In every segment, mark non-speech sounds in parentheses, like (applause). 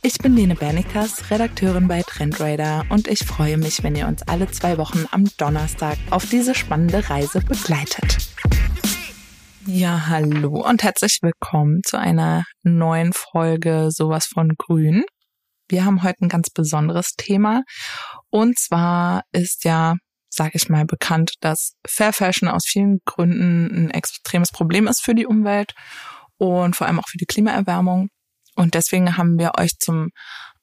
Ich bin Lene Bernikas, Redakteurin bei Trendradar und ich freue mich, wenn ihr uns alle zwei Wochen am Donnerstag auf diese spannende Reise begleitet. Ja, hallo und herzlich willkommen zu einer neuen Folge Sowas von Grün. Wir haben heute ein ganz besonderes Thema und zwar ist ja, sage ich mal, bekannt, dass Fair Fashion aus vielen Gründen ein extremes Problem ist für die Umwelt und vor allem auch für die Klimaerwärmung. Und deswegen haben wir euch zum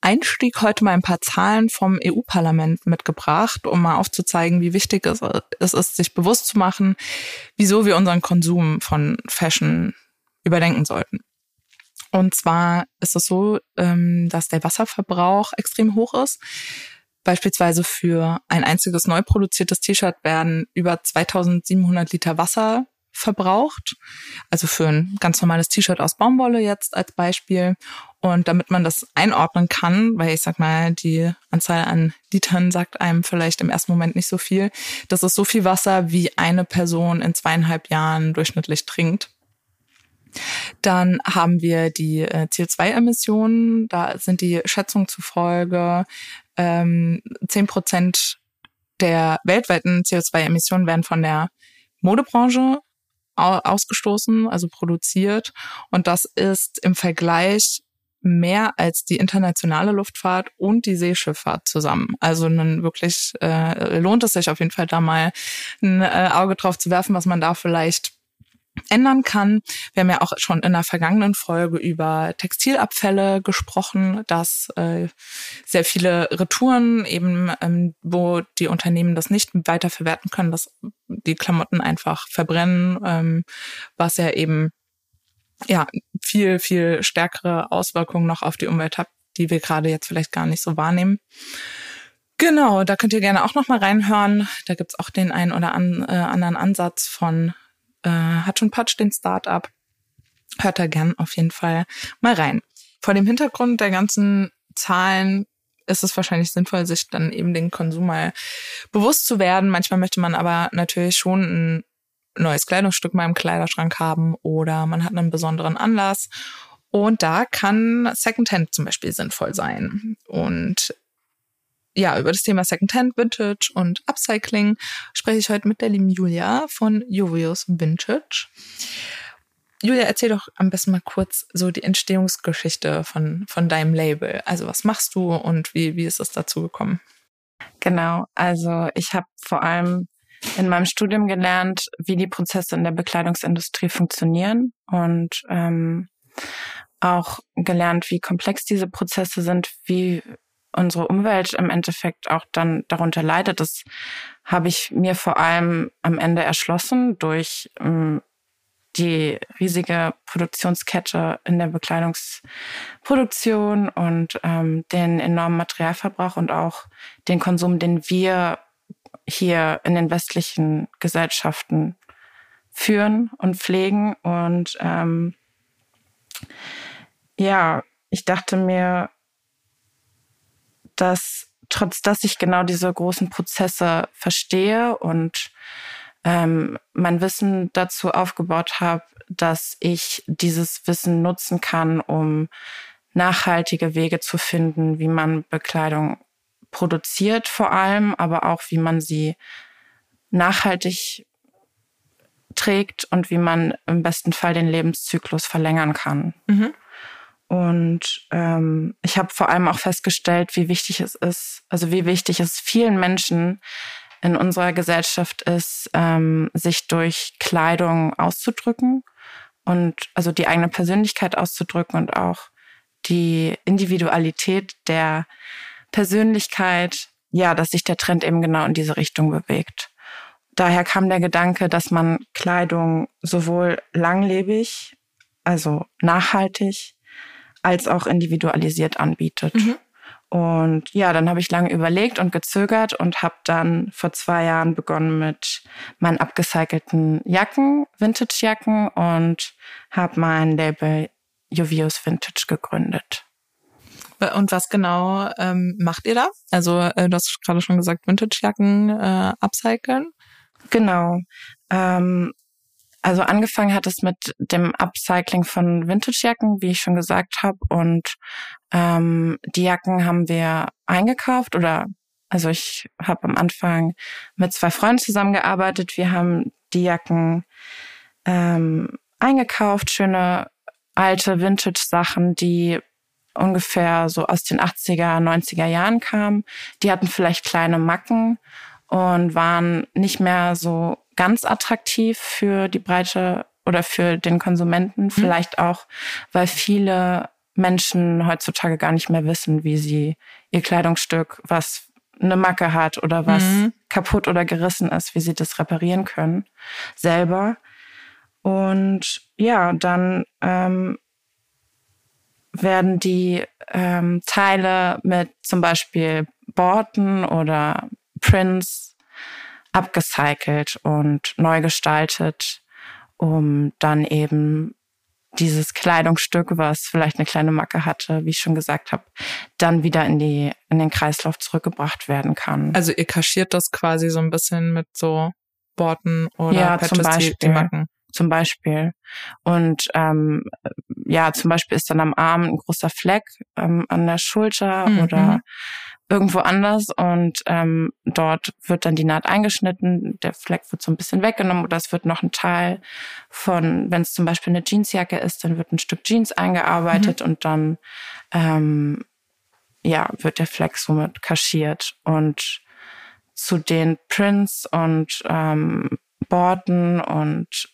Einstieg heute mal ein paar Zahlen vom EU-Parlament mitgebracht, um mal aufzuzeigen, wie wichtig es ist, sich bewusst zu machen, wieso wir unseren Konsum von Fashion überdenken sollten. Und zwar ist es so, ähm, dass der Wasserverbrauch extrem hoch ist. Beispielsweise für ein einziges neu produziertes T-Shirt werden über 2700 Liter Wasser verbraucht. Also für ein ganz normales T-Shirt aus Baumwolle jetzt als Beispiel. Und damit man das einordnen kann, weil ich sag mal, die Anzahl an Litern sagt einem vielleicht im ersten Moment nicht so viel. Das ist so viel Wasser, wie eine Person in zweieinhalb Jahren durchschnittlich trinkt. Dann haben wir die äh, CO2-Emissionen. Da sind die Schätzungen zufolge ähm, zehn Prozent der weltweiten CO2-Emissionen werden von der Modebranche ausgestoßen, also produziert. Und das ist im Vergleich mehr als die internationale Luftfahrt und die Seeschifffahrt zusammen. Also dann wirklich äh, lohnt es sich auf jeden Fall da mal ein äh, Auge drauf zu werfen, was man da vielleicht ändern kann. Wir haben ja auch schon in der vergangenen Folge über Textilabfälle gesprochen, dass äh, sehr viele Retouren eben, ähm, wo die Unternehmen das nicht weiter verwerten können, dass die Klamotten einfach verbrennen, ähm, was ja eben ja viel viel stärkere Auswirkungen noch auf die Umwelt hat, die wir gerade jetzt vielleicht gar nicht so wahrnehmen. Genau, da könnt ihr gerne auch noch mal reinhören. Da gibt's auch den einen oder an, äh, anderen Ansatz von äh, hat schon Patch, den Startup. Hört da gern auf jeden Fall mal rein. Vor dem Hintergrund der ganzen Zahlen ist es wahrscheinlich sinnvoll, sich dann eben den Konsum mal bewusst zu werden. Manchmal möchte man aber natürlich schon ein neues Kleidungsstück mal im Kleiderschrank haben oder man hat einen besonderen Anlass. Und da kann Secondhand zum Beispiel sinnvoll sein. Und ja, über das Thema Secondhand, Vintage und Upcycling spreche ich heute mit der lieben Julia von Jovius Vintage. Julia, erzähl doch am besten mal kurz so die Entstehungsgeschichte von, von deinem Label. Also was machst du und wie, wie ist es dazu gekommen? Genau, also ich habe vor allem in meinem Studium gelernt, wie die Prozesse in der Bekleidungsindustrie funktionieren und ähm, auch gelernt, wie komplex diese Prozesse sind, wie unsere Umwelt im Endeffekt auch dann darunter leidet. Das habe ich mir vor allem am Ende erschlossen durch ähm, die riesige Produktionskette in der Bekleidungsproduktion und ähm, den enormen Materialverbrauch und auch den Konsum, den wir hier in den westlichen Gesellschaften führen und pflegen. Und ähm, ja, ich dachte mir, dass trotz dass ich genau diese großen Prozesse verstehe und ähm, mein Wissen dazu aufgebaut habe, dass ich dieses Wissen nutzen kann, um nachhaltige Wege zu finden, wie man Bekleidung produziert vor allem, aber auch wie man sie nachhaltig trägt und wie man im besten Fall den Lebenszyklus verlängern kann. Mhm. Und ähm, ich habe vor allem auch festgestellt, wie wichtig es ist, also wie wichtig es vielen Menschen in unserer Gesellschaft ist, ähm, sich durch Kleidung auszudrücken und also die eigene Persönlichkeit auszudrücken und auch die Individualität der Persönlichkeit, ja, dass sich der Trend eben genau in diese Richtung bewegt. Daher kam der Gedanke, dass man Kleidung sowohl langlebig, also nachhaltig, als auch individualisiert anbietet. Mhm. Und ja, dann habe ich lange überlegt und gezögert und habe dann vor zwei Jahren begonnen mit meinen abgecycelten Jacken, Vintage-Jacken und habe mein Label Jovius Vintage gegründet. Und was genau ähm, macht ihr da? Also äh, du hast gerade schon gesagt, Vintage-Jacken äh, upcyclen. Genau. Ähm, also angefangen hat es mit dem Upcycling von Vintage-Jacken, wie ich schon gesagt habe. Und ähm, die Jacken haben wir eingekauft oder also ich habe am Anfang mit zwei Freunden zusammengearbeitet. Wir haben die Jacken ähm, eingekauft, schöne alte Vintage-Sachen, die ungefähr so aus den 80er, 90er Jahren kamen. Die hatten vielleicht kleine Macken und waren nicht mehr so ganz attraktiv für die breite oder für den Konsumenten. Mhm. Vielleicht auch, weil viele Menschen heutzutage gar nicht mehr wissen, wie sie ihr Kleidungsstück, was eine Macke hat oder was mhm. kaputt oder gerissen ist, wie sie das reparieren können selber. Und ja, dann ähm, werden die ähm, Teile mit zum Beispiel Borten oder Prints abgecycelt und neu gestaltet, um dann eben dieses Kleidungsstück, was vielleicht eine kleine Macke hatte, wie ich schon gesagt habe, dann wieder in die in den Kreislauf zurückgebracht werden kann. Also ihr kaschiert das quasi so ein bisschen mit so Borten oder ja, Patches, zum Beispiel. Die, Macken zum Beispiel. Und ähm, ja, zum Beispiel ist dann am Arm ein großer Fleck ähm, an der Schulter mhm. oder. Irgendwo anders und ähm, dort wird dann die Naht eingeschnitten, der Fleck wird so ein bisschen weggenommen oder es wird noch ein Teil von, wenn es zum Beispiel eine Jeansjacke ist, dann wird ein Stück Jeans eingearbeitet mhm. und dann ähm, ja, wird der Fleck somit kaschiert und zu den Prints und ähm, Borten und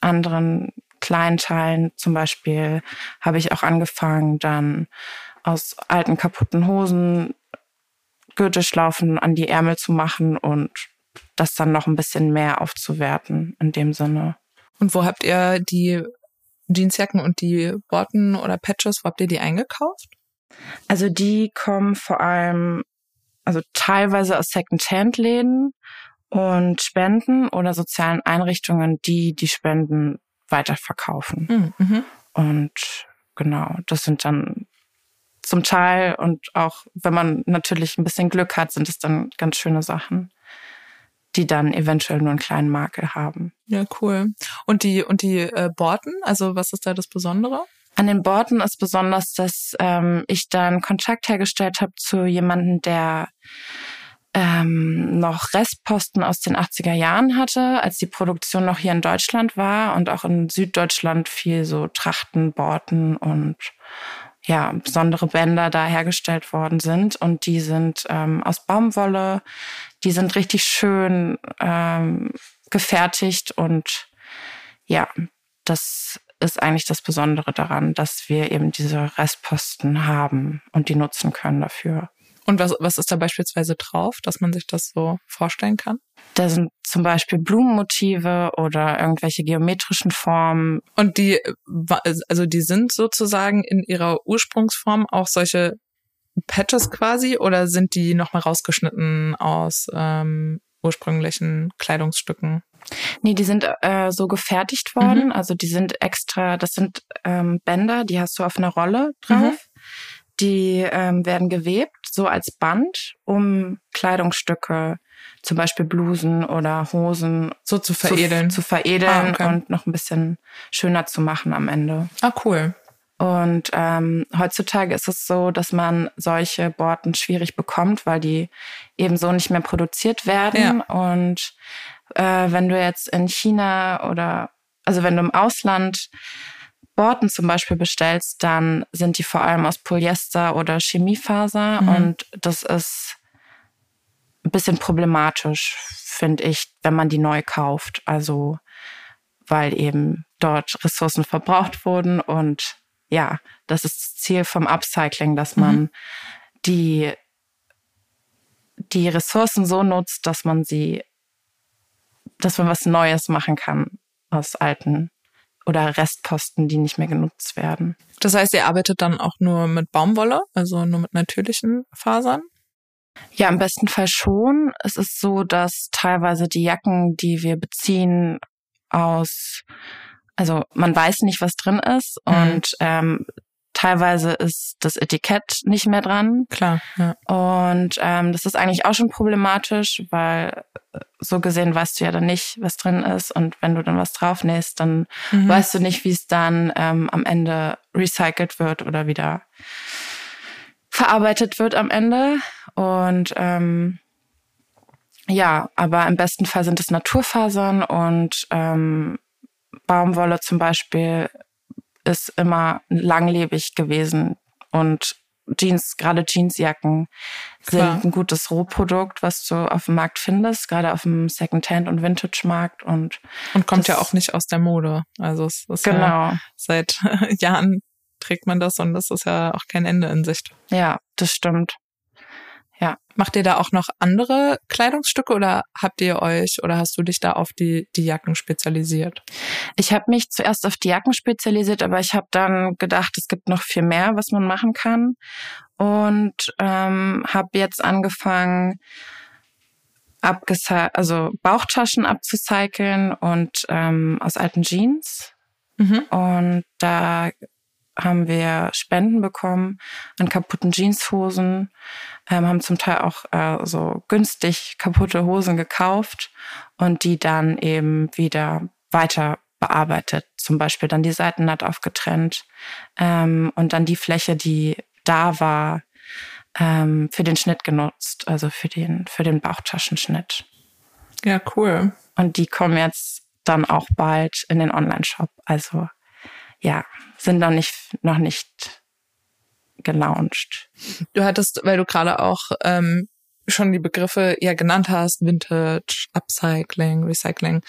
anderen kleinen Teilen. Zum Beispiel habe ich auch angefangen, dann aus alten kaputten Hosen Gürtelschlaufen an die Ärmel zu machen und das dann noch ein bisschen mehr aufzuwerten in dem Sinne. Und wo habt ihr die Jeansjacken und die Borten oder Patches, wo habt ihr die eingekauft? Also die kommen vor allem, also teilweise aus Second-Hand-Läden und Spenden oder sozialen Einrichtungen, die die Spenden weiterverkaufen. Hm, mhm. Und genau, das sind dann zum Teil und auch wenn man natürlich ein bisschen Glück hat, sind es dann ganz schöne Sachen, die dann eventuell nur einen kleinen Makel haben. Ja, cool. Und die und die äh, Borten, also was ist da das Besondere? An den Borten ist besonders, dass ähm, ich dann Kontakt hergestellt habe zu jemandem, der ähm, noch Restposten aus den 80er Jahren hatte, als die Produktion noch hier in Deutschland war und auch in Süddeutschland viel so Trachten, Borten und ja, besondere Bänder da hergestellt worden sind. Und die sind ähm, aus Baumwolle, die sind richtig schön ähm, gefertigt und ja, das ist eigentlich das Besondere daran, dass wir eben diese Restposten haben und die nutzen können dafür. Und was, was ist da beispielsweise drauf, dass man sich das so vorstellen kann? Da sind zum Beispiel Blumenmotive oder irgendwelche geometrischen Formen. Und die, also die sind sozusagen in ihrer Ursprungsform auch solche Patches quasi oder sind die nochmal rausgeschnitten aus ähm, ursprünglichen Kleidungsstücken? Nee, die sind äh, so gefertigt worden. Mhm. Also die sind extra, das sind ähm, Bänder, die hast du auf einer Rolle drauf. Mhm. Die ähm, werden gewebt, so als Band, um Kleidungsstücke, zum Beispiel Blusen oder Hosen, so zu veredeln, zu, zu veredeln ah, okay. und noch ein bisschen schöner zu machen am Ende. Ah, cool. Und ähm, heutzutage ist es so, dass man solche Borten schwierig bekommt, weil die eben so nicht mehr produziert werden. Ja. Und äh, wenn du jetzt in China oder also wenn du im Ausland Borten zum Beispiel bestellst, dann sind die vor allem aus Polyester oder Chemiefaser mhm. und das ist ein bisschen problematisch, finde ich, wenn man die neu kauft. Also weil eben dort Ressourcen verbraucht wurden und ja, das ist das Ziel vom Upcycling, dass man mhm. die die Ressourcen so nutzt, dass man sie, dass man was Neues machen kann aus alten oder Restposten, die nicht mehr genutzt werden. Das heißt, ihr arbeitet dann auch nur mit Baumwolle, also nur mit natürlichen Fasern? Ja, im besten Fall schon. Es ist so, dass teilweise die Jacken, die wir beziehen, aus, also man weiß nicht, was drin ist mhm. und ähm, teilweise ist das Etikett nicht mehr dran. Klar. Ja. Und ähm, das ist eigentlich auch schon problematisch, weil äh, so gesehen weißt du ja dann nicht, was drin ist. Und wenn du dann was draufnähst, dann mhm. weißt du nicht, wie es dann ähm, am Ende recycelt wird oder wieder verarbeitet wird am Ende. Und ähm, ja, aber im besten Fall sind es Naturfasern und ähm, Baumwolle zum Beispiel ist immer langlebig gewesen und Jeans, gerade Jeansjacken sind Klar. ein gutes Rohprodukt, was du auf dem Markt findest, gerade auf dem Secondhand und Vintage-Markt und und kommt ja auch nicht aus der Mode. Also es ist genau. ja seit (laughs) Jahren trägt man das und das ist ja auch kein Ende in Sicht. Ja, das stimmt. Ja. Macht ihr da auch noch andere Kleidungsstücke oder habt ihr euch oder hast du dich da auf die, die Jacken spezialisiert? Ich habe mich zuerst auf die Jacken spezialisiert, aber ich habe dann gedacht, es gibt noch viel mehr, was man machen kann. Und ähm, habe jetzt angefangen, also Bauchtaschen abzucyceln und ähm, aus alten Jeans. Mhm. Und da haben wir Spenden bekommen an kaputten Jeanshosen, ähm, haben zum Teil auch äh, so günstig kaputte Hosen gekauft und die dann eben wieder weiter bearbeitet. Zum Beispiel dann die Seitennaht aufgetrennt ähm, und dann die Fläche, die da war, ähm, für den Schnitt genutzt, also für den, für den Bauchtaschenschnitt. Ja, cool. Und die kommen jetzt dann auch bald in den Online-Shop. Also ja, sind noch nicht, noch nicht gelauncht. Du hattest, weil du gerade auch ähm, schon die Begriffe ja genannt hast, Vintage, Upcycling, Recycling.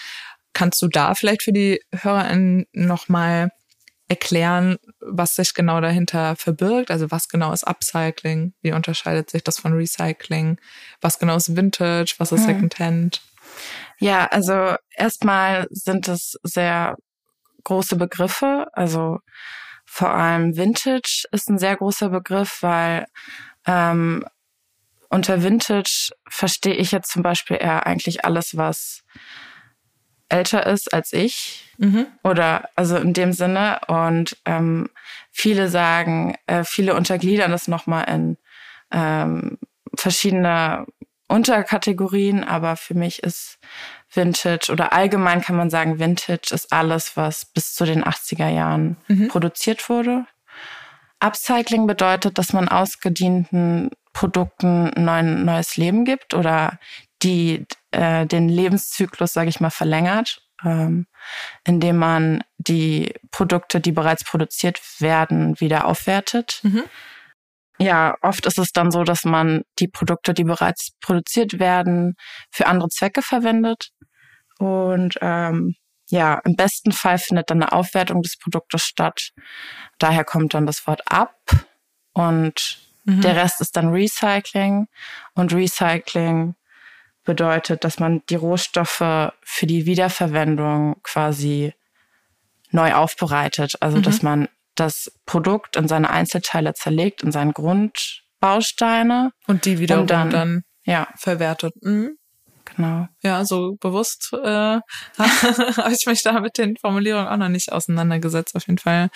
Kannst du da vielleicht für die HörerInnen nochmal erklären, was sich genau dahinter verbirgt? Also was genau ist Upcycling? Wie unterscheidet sich das von Recycling? Was genau ist Vintage? Was ist hm. Secondhand? Ja, also erstmal sind es sehr große Begriffe. Also vor allem Vintage ist ein sehr großer Begriff, weil ähm, unter Vintage verstehe ich jetzt zum Beispiel eher eigentlich alles, was älter ist als ich. Mhm. Oder also in dem Sinne. Und ähm, viele sagen, äh, viele untergliedern das nochmal in ähm, verschiedene Unterkategorien, aber für mich ist Vintage oder allgemein kann man sagen, Vintage ist alles, was bis zu den 80er Jahren mhm. produziert wurde. Upcycling bedeutet, dass man ausgedienten Produkten ein neues Leben gibt oder die äh, den Lebenszyklus, sage ich mal, verlängert, ähm, indem man die Produkte, die bereits produziert werden, wieder aufwertet. Mhm. Ja, oft ist es dann so, dass man die Produkte, die bereits produziert werden, für andere Zwecke verwendet. Und ähm, ja, im besten Fall findet dann eine Aufwertung des Produktes statt. Daher kommt dann das Wort ab und mhm. der Rest ist dann Recycling. Und Recycling bedeutet, dass man die Rohstoffe für die Wiederverwendung quasi neu aufbereitet. Also, mhm. dass man das Produkt in seine Einzelteile zerlegt, in seinen Grundbausteine. Und die wiederum dann, dann ja. verwertet. Mhm. Genau. Ja, so bewusst äh, (laughs) habe ich mich da mit den Formulierungen auch noch nicht auseinandergesetzt. Auf jeden Fall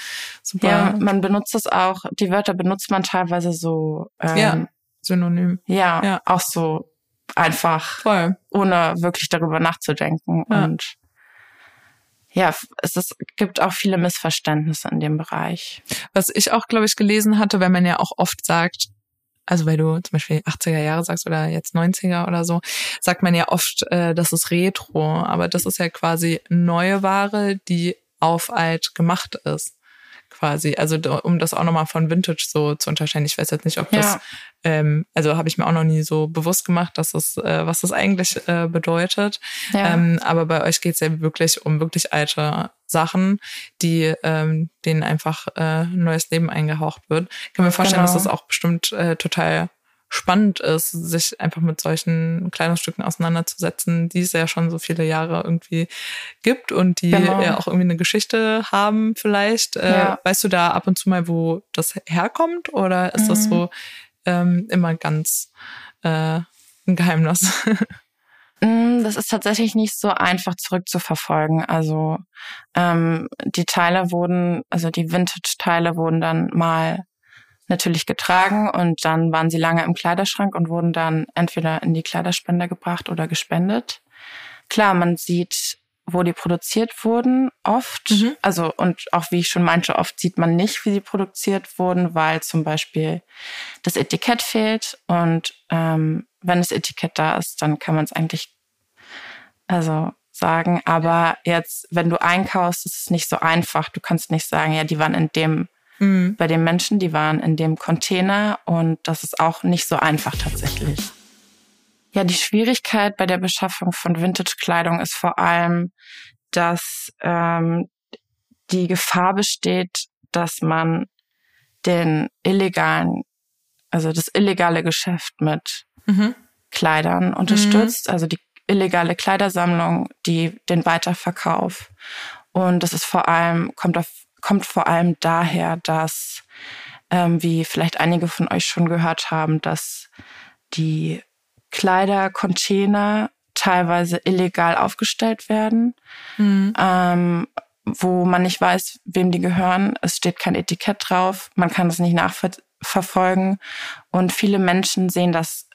super. Ja, man benutzt es auch, die Wörter benutzt man teilweise so ähm, ja, synonym. Ja, ja, auch so einfach, Voll. ohne wirklich darüber nachzudenken. Ja. Und ja, es ist, gibt auch viele Missverständnisse in dem Bereich. Was ich auch, glaube ich, gelesen hatte, wenn man ja auch oft sagt, also weil du zum Beispiel 80er Jahre sagst oder jetzt 90er oder so, sagt man ja oft, äh, das ist Retro, aber das ist ja quasi neue Ware, die auf alt gemacht ist quasi. Also um das auch nochmal von Vintage so zu unterscheiden. Ich weiß jetzt nicht, ob das, ähm, also habe ich mir auch noch nie so bewusst gemacht, dass das, äh, was das eigentlich äh, bedeutet. Ja. Ähm, aber bei euch geht es ja wirklich um wirklich alte Sachen, die ähm, denen einfach äh, neues Leben eingehaucht wird. Ich kann mir vorstellen, genau. dass das auch bestimmt äh, total spannend ist, sich einfach mit solchen Kleidungsstücken auseinanderzusetzen, die es ja schon so viele Jahre irgendwie gibt und die genau. ja auch irgendwie eine Geschichte haben vielleicht. Äh, ja. Äh, weißt du da ab und zu mal, wo das herkommt oder ist mhm. das so ähm, immer ganz äh, ein Geheimnis? (laughs) Mm, das ist tatsächlich nicht so einfach zurückzuverfolgen. Also ähm, die Teile wurden, also die Vintage-Teile wurden dann mal natürlich getragen und dann waren sie lange im Kleiderschrank und wurden dann entweder in die Kleiderspender gebracht oder gespendet. Klar, man sieht, wo die produziert wurden, oft. Mhm. Also, und auch wie ich schon meinte, oft sieht man nicht, wie sie produziert wurden, weil zum Beispiel das Etikett fehlt. Und ähm, wenn das Etikett da ist, dann kann man es eigentlich also sagen. Aber jetzt, wenn du einkaufst, ist es nicht so einfach. Du kannst nicht sagen, ja, die waren in dem mhm. bei den Menschen, die waren in dem Container und das ist auch nicht so einfach tatsächlich. Ja, die Schwierigkeit bei der Beschaffung von Vintage-Kleidung ist vor allem, dass ähm, die Gefahr besteht, dass man den illegalen, also das illegale Geschäft mit mhm. Kleidern unterstützt, mhm. also die illegale Kleidersammlung, die den Weiterverkauf. Und das ist vor allem, kommt auf kommt vor allem daher, dass, ähm, wie vielleicht einige von euch schon gehört haben, dass die Kleidercontainer teilweise illegal aufgestellt werden, mhm. ähm, wo man nicht weiß, wem die gehören. Es steht kein Etikett drauf, man kann das nicht nachverfolgen und viele Menschen sehen das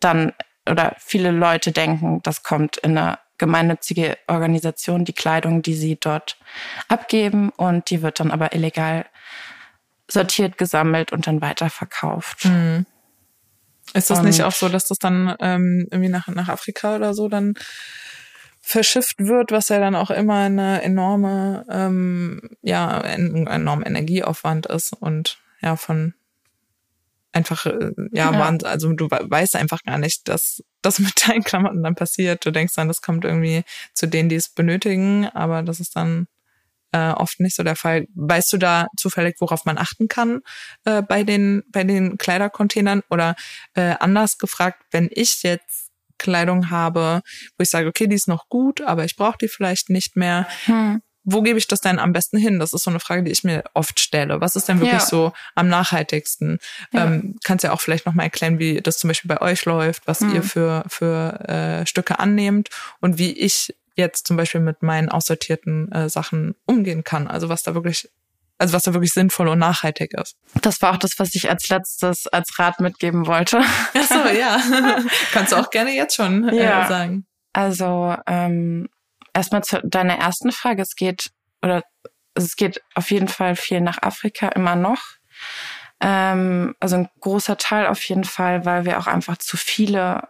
dann oder viele Leute denken, das kommt in einer gemeinnützige Organisation die Kleidung, die sie dort abgeben und die wird dann aber illegal sortiert, gesammelt und dann weiterverkauft. Mhm. Ist das und nicht auch so, dass das dann ähm, irgendwie nach, nach Afrika oder so dann verschifft wird, was ja dann auch immer eine enorme, ähm, ja, ein enormer Energieaufwand ist und ja, von einfach, äh, ja, ja. Waren, also du weißt einfach gar nicht, dass das mit deinen Klamotten dann passiert. Du denkst dann, das kommt irgendwie zu denen, die es benötigen, aber das ist dann äh, oft nicht so der Fall. Weißt du da zufällig, worauf man achten kann äh, bei den bei den Kleidercontainern oder äh, anders gefragt, wenn ich jetzt Kleidung habe, wo ich sage, okay, die ist noch gut, aber ich brauche die vielleicht nicht mehr. Hm wo gebe ich das denn am besten hin? Das ist so eine Frage, die ich mir oft stelle. Was ist denn wirklich ja. so am nachhaltigsten? Ja. Ähm, kannst ja auch vielleicht nochmal erklären, wie das zum Beispiel bei euch läuft, was mhm. ihr für, für äh, Stücke annehmt und wie ich jetzt zum Beispiel mit meinen aussortierten äh, Sachen umgehen kann. Also was da wirklich also was da wirklich sinnvoll und nachhaltig ist. Das war auch das, was ich als letztes als Rat mitgeben wollte. Ach so, ja. (laughs) Kannst du auch gerne jetzt schon äh, ja. sagen. Also ähm, erstmal zu deiner ersten Frage. Es geht, oder es geht auf jeden Fall viel nach Afrika immer noch. Ähm, also ein großer Teil auf jeden Fall, weil wir auch einfach zu viele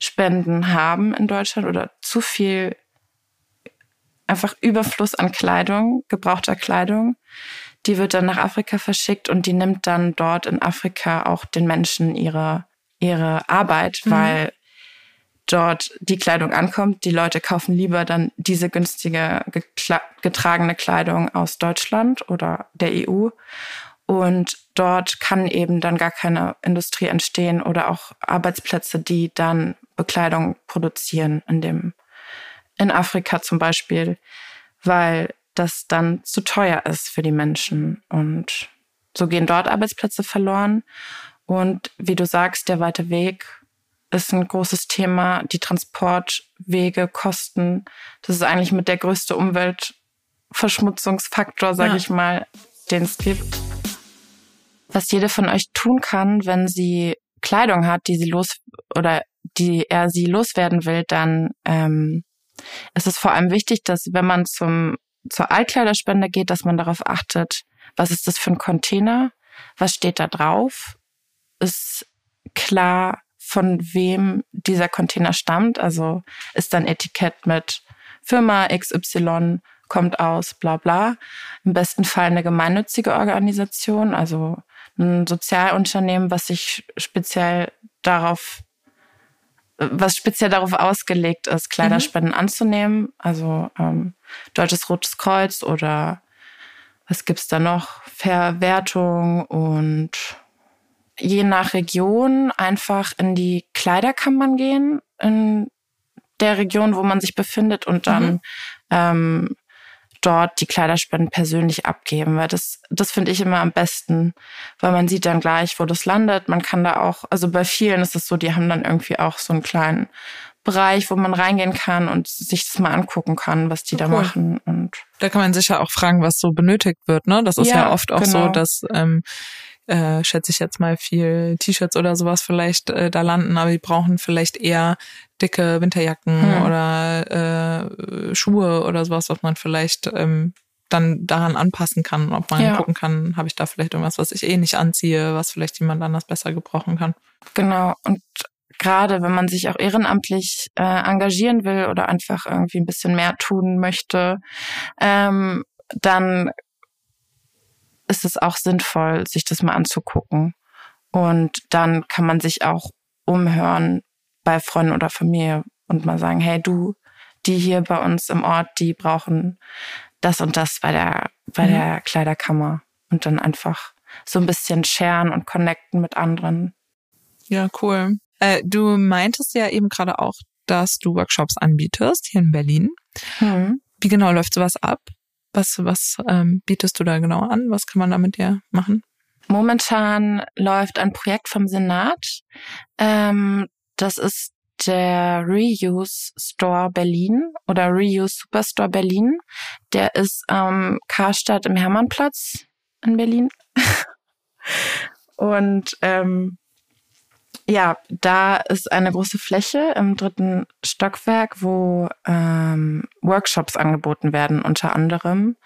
Kleiderspenden haben in Deutschland oder zu viel einfach Überfluss an Kleidung, gebrauchter Kleidung. Die wird dann nach Afrika verschickt und die nimmt dann dort in Afrika auch den Menschen ihre, ihre Arbeit, mhm. weil dort die Kleidung ankommt. Die Leute kaufen lieber dann diese günstige getragene Kleidung aus Deutschland oder der EU. Und dort kann eben dann gar keine Industrie entstehen oder auch Arbeitsplätze, die dann Bekleidung produzieren in dem, in Afrika zum Beispiel, weil das dann zu teuer ist für die Menschen. Und so gehen dort Arbeitsplätze verloren. Und wie du sagst, der weite Weg ist ein großes Thema. Die Transportwege, Kosten, das ist eigentlich mit der größte Umweltverschmutzungsfaktor, sage ja. ich mal, den es gibt. Was jede von euch tun kann, wenn sie Kleidung hat, die sie los oder die er sie loswerden will, dann ähm, ist es vor allem wichtig, dass wenn man zum zur Altkleiderspende geht, dass man darauf achtet, was ist das für ein Container, was steht da drauf, ist klar, von wem dieser Container stammt. Also ist dann Etikett mit Firma XY kommt aus, bla bla. Im besten Fall eine gemeinnützige Organisation, also ein Sozialunternehmen, was sich speziell darauf, was speziell darauf ausgelegt ist, Kleiderspenden mhm. anzunehmen. Also ähm, Deutsches Rotes Kreuz oder was gibt's da noch? Verwertung und je nach Region einfach in die Kleiderkammern gehen, in der Region, wo man sich befindet und dann mhm. ähm, dort die Kleiderspenden persönlich abgeben, weil das, das finde ich immer am besten, weil man sieht dann gleich, wo das landet. Man kann da auch, also bei vielen ist es so, die haben dann irgendwie auch so einen kleinen Bereich, wo man reingehen kann und sich das mal angucken kann, was die cool. da machen. Und da kann man sicher auch fragen, was so benötigt wird. Ne, das ist ja, ja oft auch genau. so, dass ähm, äh, schätze ich jetzt mal viel T-Shirts oder sowas vielleicht äh, da landen, aber die brauchen vielleicht eher dicke Winterjacken hm. oder äh, Schuhe oder sowas, was man vielleicht ähm, dann daran anpassen kann, ob man ja. gucken kann, habe ich da vielleicht irgendwas, was ich eh nicht anziehe, was vielleicht jemand anders besser gebrauchen kann. Genau. Und gerade wenn man sich auch ehrenamtlich äh, engagieren will oder einfach irgendwie ein bisschen mehr tun möchte, ähm, dann ist es auch sinnvoll, sich das mal anzugucken. Und dann kann man sich auch umhören bei Freunden oder Familie und mal sagen, hey du, die hier bei uns im Ort, die brauchen das und das bei der, bei mhm. der Kleiderkammer. Und dann einfach so ein bisschen sharen und connecten mit anderen. Ja, cool. Äh, du meintest ja eben gerade auch, dass du Workshops anbietest hier in Berlin. Mhm. Wie genau läuft sowas ab? Was, was ähm, bietest du da genau an? Was kann man da mit dir machen? Momentan läuft ein Projekt vom Senat. Ähm, das ist der Reuse Store Berlin oder Reuse Superstore Berlin. Der ist am ähm, Karstadt im Hermannplatz in Berlin. (laughs) Und ähm, ja, da ist eine große Fläche im dritten Stockwerk, wo ähm, Workshops angeboten werden, unter anderem.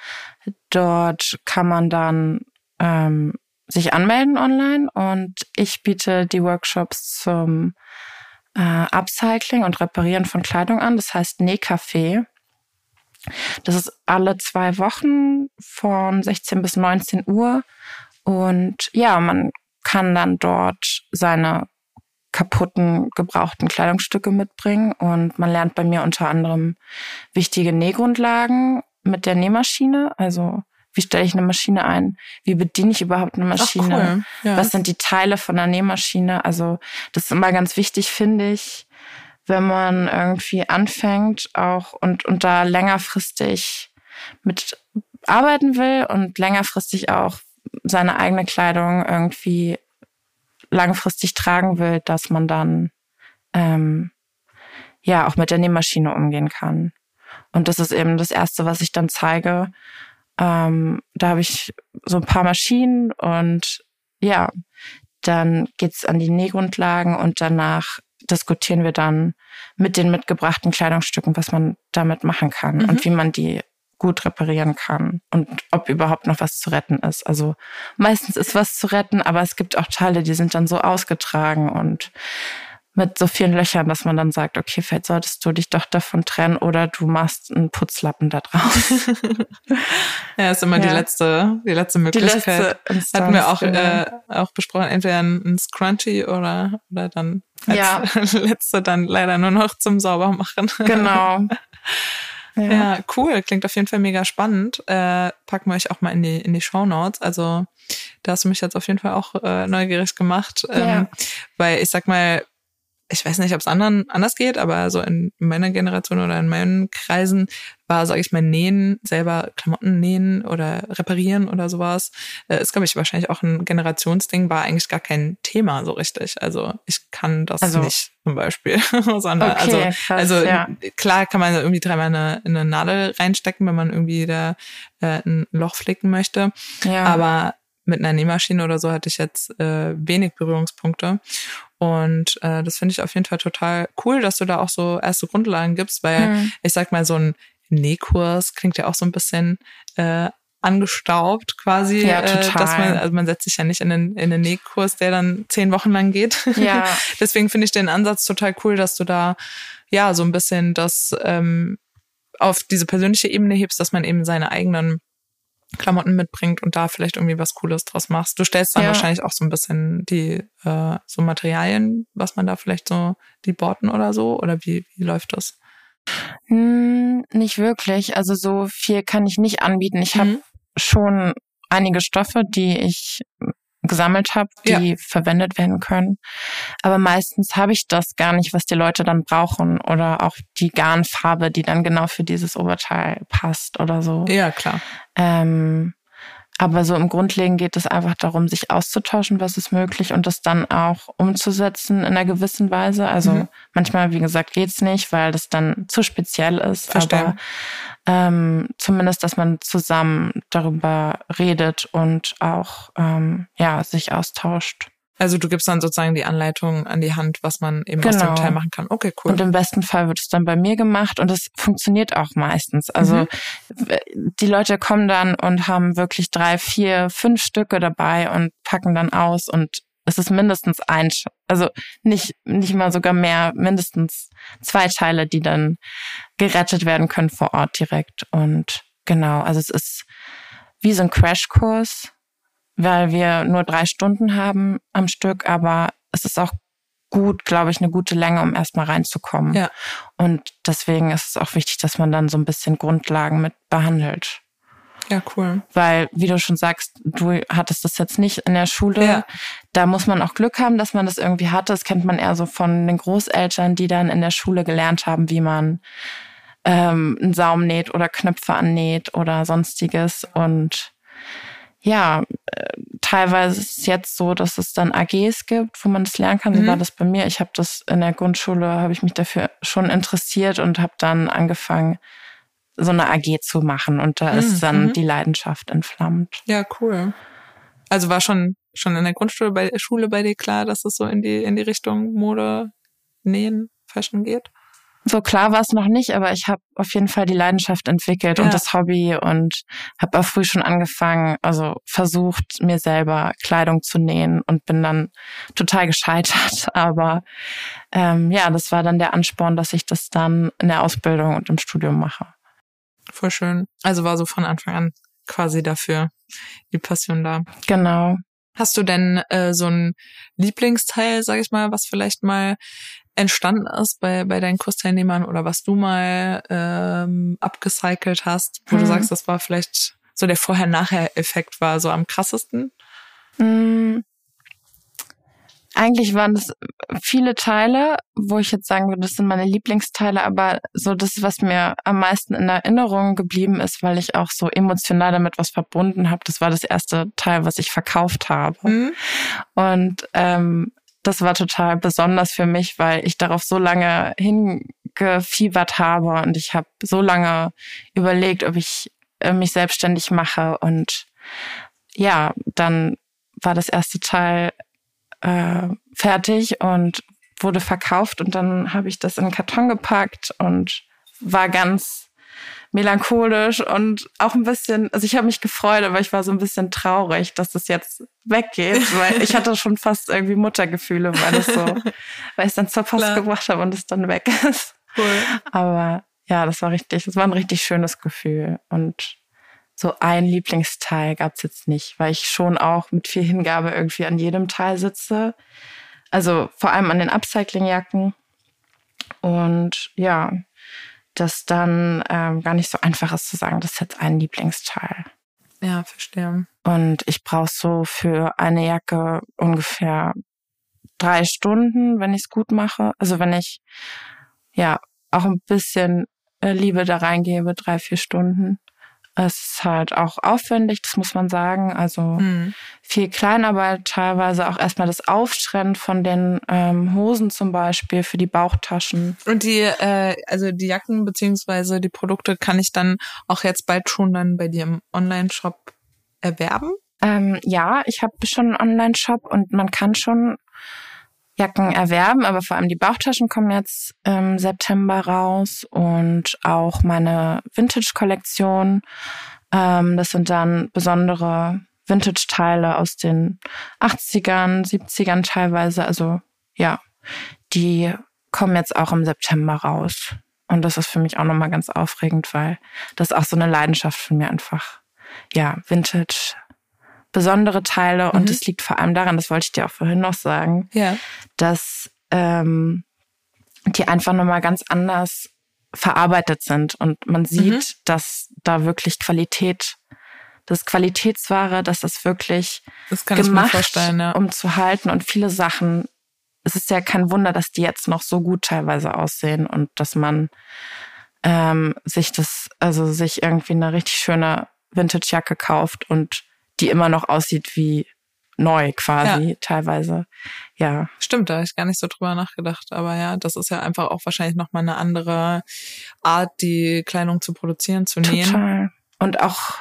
Dort kann man dann ähm, sich anmelden online und ich biete die Workshops zum äh, Upcycling und Reparieren von Kleidung an. Das heißt Nähcafé. Das ist alle zwei Wochen von 16 bis 19 Uhr. Und ja, man kann dann dort seine kaputten, gebrauchten Kleidungsstücke mitbringen. Und man lernt bei mir unter anderem wichtige Nähgrundlagen mit der Nähmaschine. Also wie stelle ich eine Maschine ein? Wie bediene ich überhaupt eine Maschine? Ach, cool. ja. Was sind die Teile von der Nähmaschine? Also das ist immer ganz wichtig, finde ich, wenn man irgendwie anfängt auch und, und da längerfristig mit arbeiten will und längerfristig auch seine eigene Kleidung irgendwie langfristig tragen will, dass man dann ähm, ja auch mit der Nähmaschine umgehen kann. Und das ist eben das Erste, was ich dann zeige. Ähm, da habe ich so ein paar Maschinen und ja, dann geht's an die Nähgrundlagen und danach diskutieren wir dann mit den mitgebrachten Kleidungsstücken, was man damit machen kann mhm. und wie man die gut reparieren kann und ob überhaupt noch was zu retten ist. Also meistens ist was zu retten, aber es gibt auch Teile, die sind dann so ausgetragen und mit so vielen Löchern, dass man dann sagt, okay, vielleicht solltest du dich doch davon trennen oder du machst einen Putzlappen da drauf. (laughs) ja, ist immer ja. die letzte, die letzte Möglichkeit. Die letzte Instanz, Hatten wir auch, genau. äh, auch besprochen, entweder ein Scrunchie oder, oder dann als ja. (laughs) letzte dann leider nur noch zum Saubermachen. Genau. (laughs) Ja. ja. cool. Klingt auf jeden Fall mega spannend. Äh, packen wir euch auch mal in die, in die Show Notes. Also, da hast du mich jetzt auf jeden Fall auch äh, neugierig gemacht. Ähm, ja. Weil ich sag mal, ich weiß nicht, ob es anderen anders geht, aber so in meiner Generation oder in meinen Kreisen war, sage ich mal, Nähen, selber Klamotten nähen oder reparieren oder sowas, äh, ist, glaube ich, wahrscheinlich auch ein Generationsding, war eigentlich gar kein Thema so richtig. Also ich kann das also, nicht zum Beispiel. (laughs) Sondern, okay, also, krass, also ja. klar kann man irgendwie dreimal eine, eine Nadel reinstecken, wenn man irgendwie da äh, ein Loch flicken möchte. Ja. Aber mit einer Nähmaschine oder so hatte ich jetzt äh, wenig Berührungspunkte. Und äh, das finde ich auf jeden Fall total cool, dass du da auch so erste Grundlagen gibst, weil hm. ich sag mal, so ein Nähkurs klingt ja auch so ein bisschen äh, angestaubt quasi, ja, total. Äh, dass man, also man setzt sich ja nicht in den, in den Nähkurs, der dann zehn Wochen lang geht. Ja. (laughs) Deswegen finde ich den Ansatz total cool, dass du da ja so ein bisschen das ähm, auf diese persönliche Ebene hebst, dass man eben seine eigenen Klamotten mitbringt und da vielleicht irgendwie was Cooles draus machst. Du stellst dann ja. wahrscheinlich auch so ein bisschen die äh, so Materialien, was man da vielleicht so die Borten oder so oder wie wie läuft das? Hm, nicht wirklich. Also so viel kann ich nicht anbieten. Ich mhm. habe schon einige Stoffe, die ich gesammelt habe, die ja. verwendet werden können. Aber meistens habe ich das gar nicht, was die Leute dann brauchen oder auch die Garnfarbe, die dann genau für dieses Oberteil passt oder so. Ja, klar. Ähm, aber so im Grundlegenden geht es einfach darum, sich auszutauschen, was ist möglich und das dann auch umzusetzen in einer gewissen Weise. Also mhm. manchmal, wie gesagt, geht's nicht, weil das dann zu speziell ist. Verstehen. Aber ähm, zumindest, dass man zusammen darüber redet und auch ähm, ja sich austauscht. Also du gibst dann sozusagen die Anleitung an die Hand, was man eben genau. aus dem genau. Teil machen kann. Okay, cool. Und im besten Fall wird es dann bei mir gemacht und es funktioniert auch meistens. Also mhm. die Leute kommen dann und haben wirklich drei, vier, fünf Stücke dabei und packen dann aus und es ist mindestens ein, also nicht, nicht mal sogar mehr, mindestens zwei Teile, die dann gerettet werden können vor Ort direkt. Und genau, also es ist wie so ein Crashkurs weil wir nur drei Stunden haben am Stück, aber es ist auch gut, glaube ich, eine gute Länge, um erstmal reinzukommen. Ja. Und deswegen ist es auch wichtig, dass man dann so ein bisschen Grundlagen mit behandelt. Ja, cool. Weil, wie du schon sagst, du hattest das jetzt nicht in der Schule. Ja. Da muss man auch Glück haben, dass man das irgendwie hatte. Das kennt man eher so von den Großeltern, die dann in der Schule gelernt haben, wie man ähm, einen Saum näht oder Knöpfe annäht oder sonstiges. Und ja, äh, teilweise ist es jetzt so, dass es dann AGs gibt, wo man das lernen kann. Mhm. So war das bei mir. Ich habe das in der Grundschule, habe ich mich dafür schon interessiert und habe dann angefangen, so eine AG zu machen. Und da mhm. ist dann mhm. die Leidenschaft entflammt. Ja, cool. Also war schon schon in der Grundschule bei Schule bei dir klar, dass es so in die in die Richtung Mode, Nähen, Fashion geht? So klar war es noch nicht, aber ich habe auf jeden Fall die Leidenschaft entwickelt ja. und das Hobby und habe auch früh schon angefangen, also versucht, mir selber Kleidung zu nähen und bin dann total gescheitert. (laughs) Aber ähm, ja, das war dann der Ansporn, dass ich das dann in der Ausbildung und im Studium mache. Voll schön. Also war so von Anfang an quasi dafür die Passion da. Genau. Hast du denn äh, so ein Lieblingsteil, sag ich mal, was vielleicht mal entstanden ist bei, bei deinen Kursteilnehmern oder was du mal ähm, abgecycelt hast, wo mhm. du sagst, das war vielleicht so der Vorher-Nachher-Effekt war so am krassesten? Mhm. Eigentlich waren das viele Teile, wo ich jetzt sagen würde, das sind meine Lieblingsteile, aber so das, was mir am meisten in Erinnerung geblieben ist, weil ich auch so emotional damit was verbunden habe, das war das erste Teil, was ich verkauft habe. Mhm. Und ähm, das war total besonders für mich, weil ich darauf so lange hingefiebert habe und ich habe so lange überlegt, ob ich äh, mich selbstständig mache und ja, dann war das erste Teil äh, fertig und wurde verkauft und dann habe ich das in den Karton gepackt und war ganz melancholisch und auch ein bisschen, also ich habe mich gefreut, aber ich war so ein bisschen traurig, dass das jetzt weggeht, (laughs) weil ich hatte schon fast irgendwie Muttergefühle, weil es so, (laughs) weil ich es dann zur Post Klar. gebracht habe und es dann weg (laughs) ist. Cool. Aber ja, das war richtig, das war ein richtig schönes Gefühl und so ein Lieblingsteil gab's jetzt nicht, weil ich schon auch mit viel Hingabe irgendwie an jedem Teil sitze. Also vor allem an den Upcycling-Jacken. Und ja, das dann ähm, gar nicht so einfach ist zu sagen, das ist jetzt ein Lieblingsteil. Ja, verstehe. Und ich brauche so für eine Jacke ungefähr drei Stunden, wenn ich es gut mache. Also wenn ich ja auch ein bisschen äh, Liebe da reingebe, drei, vier Stunden. Es ist halt auch aufwendig, das muss man sagen. Also mhm. viel Kleinarbeit, teilweise auch erstmal das Auftrennen von den ähm, Hosen zum Beispiel für die Bauchtaschen. Und die, äh, also die Jacken beziehungsweise die Produkte kann ich dann auch jetzt bald schon dann bei dir im Online-Shop erwerben? Ähm, ja, ich habe schon einen Online-Shop und man kann schon Jacken erwerben, aber vor allem die Bauchtaschen kommen jetzt im September raus und auch meine Vintage-Kollektion. Ähm, das sind dann besondere Vintage-Teile aus den 80ern, 70ern teilweise. Also ja, die kommen jetzt auch im September raus. Und das ist für mich auch nochmal ganz aufregend, weil das auch so eine Leidenschaft von mir einfach, ja, Vintage besondere Teile und mhm. es liegt vor allem daran, das wollte ich dir auch vorhin noch sagen, ja. dass ähm, die einfach nochmal ganz anders verarbeitet sind und man sieht, mhm. dass da wirklich Qualität das Qualitätsware, dass das wirklich das gemacht, ja. um zu halten und viele Sachen. Es ist ja kein Wunder, dass die jetzt noch so gut teilweise aussehen und dass man ähm, sich das, also sich irgendwie eine richtig schöne Vintage-Jacke kauft und die immer noch aussieht wie neu quasi, Ja. teilweise. Ja, Stimmt, da habe ich gar nicht so drüber nachgedacht. Aber ja, das ist ja einfach auch wahrscheinlich nochmal eine andere Art, die Kleidung zu produzieren, zu nähen. total. Und auch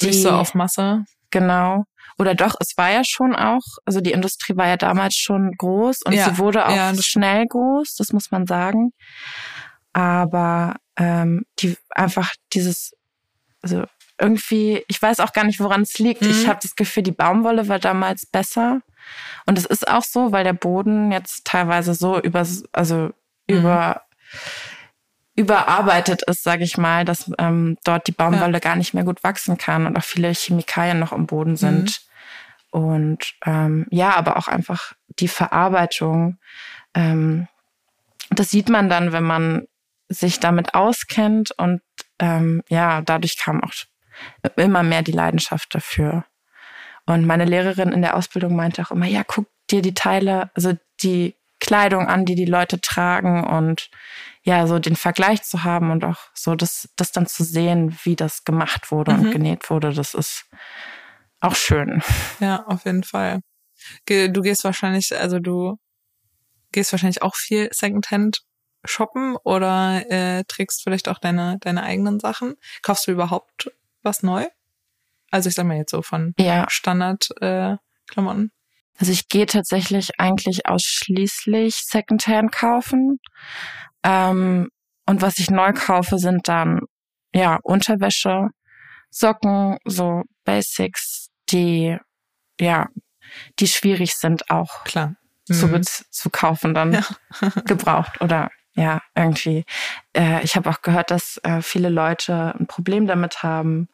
die, Nicht so auf Masse. genau. Oder doch, es war ja schon auch, also die Industrie war ja damals schon groß und Ja, sie wurde auch ja, schnell groß, das muss man sagen. Aber ähm, die einfach dieses, also irgendwie, ich weiß auch gar nicht, woran es liegt. Mhm. Ich habe das Gefühl, die Baumwolle war damals besser. Und es ist auch so, weil der Boden jetzt teilweise so über, also Mhm. über überarbeitet ist, sage ich mal, dass ähm, dort die Baumwolle gar nicht mehr gut wachsen kann und auch viele Chemikalien noch im Boden sind. Und ähm, ja, aber auch einfach die Verarbeitung. Ähm, das sieht man dann, wenn man sich damit auskennt und ähm, ja, dadurch kam auch immer mehr die Leidenschaft dafür. Und meine Lehrerin in der Ausbildung meinte auch immer, ja, guck dir die Teile, also die Kleidung an, die die Leute tragen und ja, so den Vergleich zu haben und auch so das, das dann zu sehen, wie das gemacht wurde und Mhm. genäht wurde, das ist auch schön. Ja, auf jeden Fall. Du gehst wahrscheinlich, also du gehst wahrscheinlich auch viel Secondhand shoppen oder äh, trägst vielleicht auch deine, deine eigenen Sachen. Kaufst du überhaupt was neu? Also ich sag mal jetzt so von Ja, Standard äh, Klamotten. also ich gehe tatsächlich eigentlich ausschließlich Secondhand kaufen. Ähm, und was ich neu kaufe, sind dann ja Unterwäsche, Socken, so Basics, die ja, die schwierig sind auch Klar. zu, Mhm. bez- zu kaufen dann Ja. gebraucht oder ja, irgendwie. Äh, ich habe auch gehört, dass äh, viele Leute ein Problem damit haben,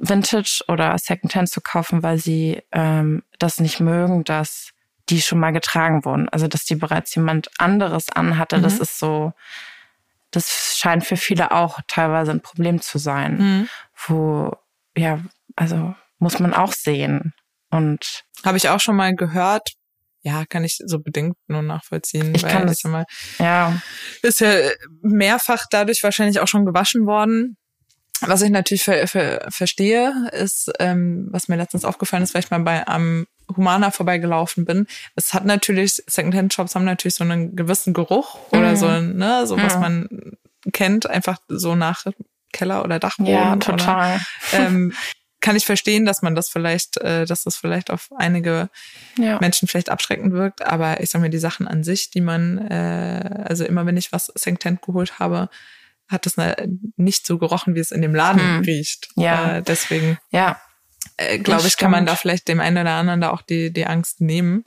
Vintage oder Secondhand zu kaufen, weil sie ähm, das nicht mögen, dass die schon mal getragen wurden. Also dass die bereits jemand anderes anhatte. Das Mhm. ist so, das scheint für viele auch teilweise ein Problem zu sein, Mhm. wo, ja, also muss man auch sehen. Und Habe ich auch schon mal gehört. Ja, kann ich so bedingt nur nachvollziehen. Ich weil kann das- sag mal, ja, ist ja mehrfach dadurch wahrscheinlich auch schon gewaschen worden. Was ich natürlich ver ver verstehe, ist, ähm, was mir letztens aufgefallen ist, weil ich mal bei am Humana vorbeigelaufen bin. Es hat natürlich, Secondhand-Shops haben natürlich so einen gewissen Geruch oder Mhm. so, ne, so was Mhm. man kennt, einfach so nach Keller oder Dachboden. ja, Oder, total. ähm, (laughs) kann ich verstehen, dass man das vielleicht, äh, dass das vielleicht auf einige Ja. Menschen vielleicht abschreckend wirkt, aber ich sag mir, die Sachen an sich, die man, äh, also immer wenn ich was Secondhand geholt habe, hat das ne- nicht so gerochen, wie es in dem Laden Hm. riecht. Ja. Äh, deswegen Ja, äh, glaube ich, kann man da vielleicht dem einen oder anderen da auch die, die Angst nehmen.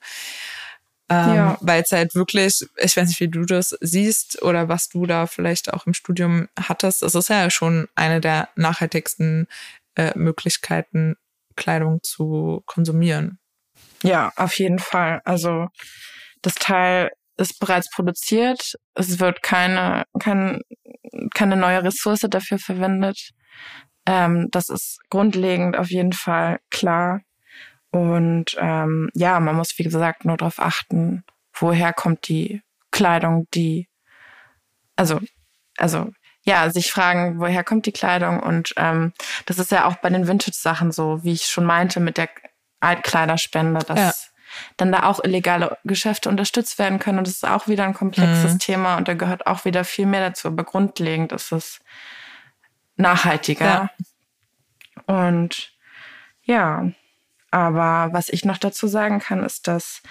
Ähm, Ja. Weil es halt wirklich, ich weiß nicht, wie du das siehst oder was du da vielleicht auch im Studium hattest. Es ist ja schon eine der nachhaltigsten äh, Möglichkeiten, Kleidung zu konsumieren. Ja, auf jeden Fall. Also das Teil ist bereits produziert. Es wird keine, kein, keine neue Ressource dafür verwendet. Ähm, das ist grundlegend auf jeden Fall klar. Und ähm, ja, man muss, wie gesagt, nur darauf achten, woher kommt die Kleidung, die, also, also ja, sich fragen, woher kommt die Kleidung und ähm, das ist ja auch bei den Vintage-Sachen so, wie ich schon meinte, mit der Altkleiderspende, dass Ja. dann da auch illegale Geschäfte unterstützt werden können und das ist auch wieder ein komplexes Mhm. Thema und da gehört auch wieder viel mehr dazu, aber grundlegend ist es nachhaltiger. Und ja, aber was ich noch dazu sagen kann, ist, dass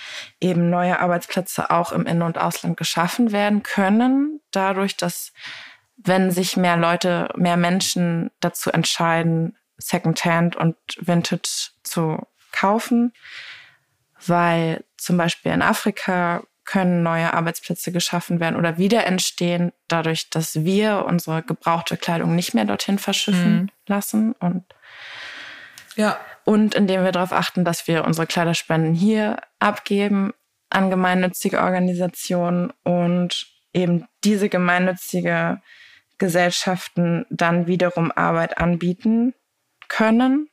eben neue Arbeitsplätze auch im In- und Ausland geschaffen werden können, dadurch, dass wenn sich mehr Leute, mehr Menschen dazu entscheiden, Secondhand und Vintage zu kaufen, weil zum Beispiel in Afrika können neue Arbeitsplätze geschaffen werden oder wieder entstehen, dadurch, dass wir unsere gebrauchte Kleidung nicht mehr dorthin verschiffen Mhm. lassen und Ja. und indem wir darauf achten, dass wir unsere Kleiderspenden hier abgeben an gemeinnützige Organisationen und eben diese gemeinnützige Gesellschaften dann wiederum Arbeit anbieten können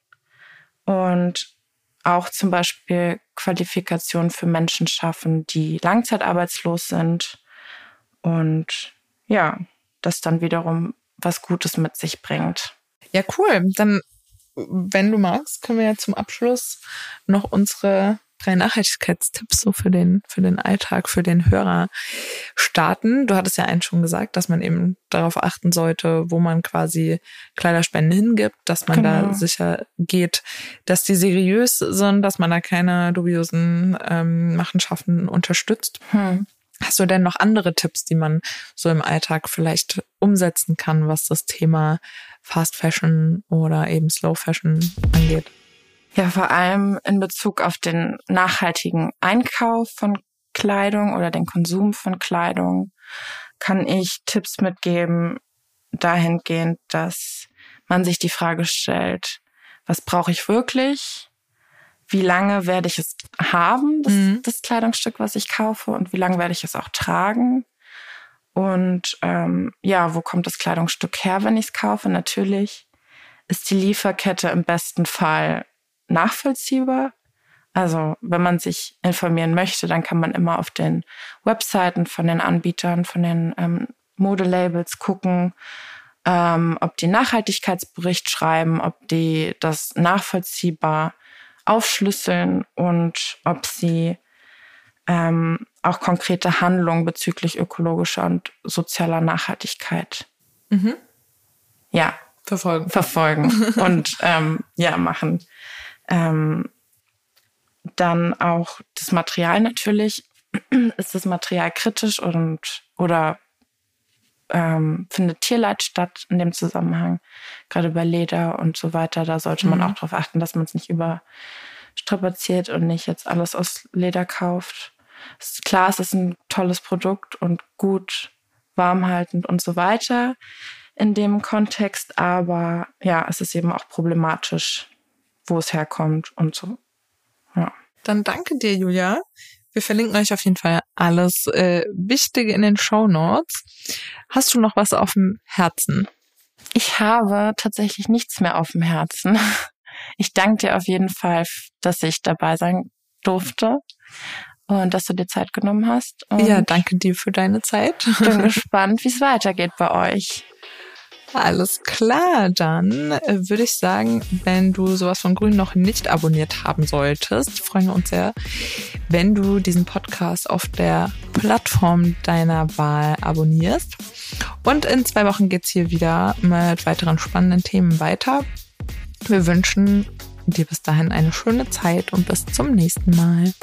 und auch zum Beispiel Qualifikationen für Menschen schaffen, die langzeitarbeitslos sind und ja, das dann wiederum was Gutes mit sich bringt. Ja, cool. Dann, wenn du magst, können wir ja zum Abschluss noch unsere drei Nachhaltigkeitstipps so für den, für den Alltag, für den Hörer starten. Du hattest ja einen schon gesagt, dass man eben darauf achten sollte, wo man quasi Kleiderspenden hingibt, dass man genau. da sicher geht, dass die seriös sind, dass man da keine dubiosen ähm, Machenschaften unterstützt. Hm. Hast du denn noch andere Tipps, die man so im Alltag vielleicht umsetzen kann, was das Thema Fast Fashion oder eben Slow Fashion angeht? Ja, vor allem in Bezug auf den nachhaltigen Einkauf von Kleidung oder den Konsum von Kleidung kann ich Tipps mitgeben, dahingehend, dass man sich die Frage stellt, was brauche ich wirklich? Wie lange werde ich es haben, das, mhm. das Kleidungsstück, was ich kaufe, und wie lange werde ich es auch tragen? Und ähm, ja, wo kommt das Kleidungsstück her, wenn ich es kaufe? Natürlich ist die Lieferkette im besten Fall nachvollziehbar. Also wenn man sich informieren möchte, dann kann man immer auf den Webseiten von den Anbietern, von den ähm, Modelabels gucken, ähm, ob die Nachhaltigkeitsbericht schreiben, ob die das nachvollziehbar aufschlüsseln und ob sie ähm, auch konkrete Handlungen bezüglich ökologischer und sozialer Nachhaltigkeit mhm. ja verfolgen verfolgen und ähm, ja machen ähm, dann auch das Material natürlich. (clears throat) Ist das Material kritisch und oder ähm, findet Tierleid statt in dem Zusammenhang, gerade bei Leder und so weiter. Da sollte man mhm. auch darauf achten, dass man es nicht überstrapaziert und nicht jetzt alles aus Leder kauft. Ist klar, es ist ein tolles Produkt und gut warmhaltend und so weiter in dem Kontext, aber ja, es ist eben auch problematisch, wo es herkommt und so. Ja. Dann danke dir, Julia. Wir verlinken euch auf jeden Fall alles äh, Wichtige in den Show Notes. Hast du noch was auf dem Herzen? Ich habe tatsächlich nichts mehr auf dem Herzen. Ich danke dir auf jeden Fall, dass ich dabei sein durfte und dass du dir Zeit genommen hast. Und ja, danke dir für deine Zeit. Bin (laughs) gespannt, wie es weitergeht bei euch. Alles klar, dann würde ich sagen, wenn du sowas von Grün noch nicht abonniert haben solltest, freuen wir uns sehr, wenn du diesen Podcast auf der Plattform deiner Wahl abonnierst. Und in zwei Wochen geht's hier wieder mit weiteren spannenden Themen weiter. Wir wünschen dir bis dahin eine schöne Zeit und bis zum nächsten Mal.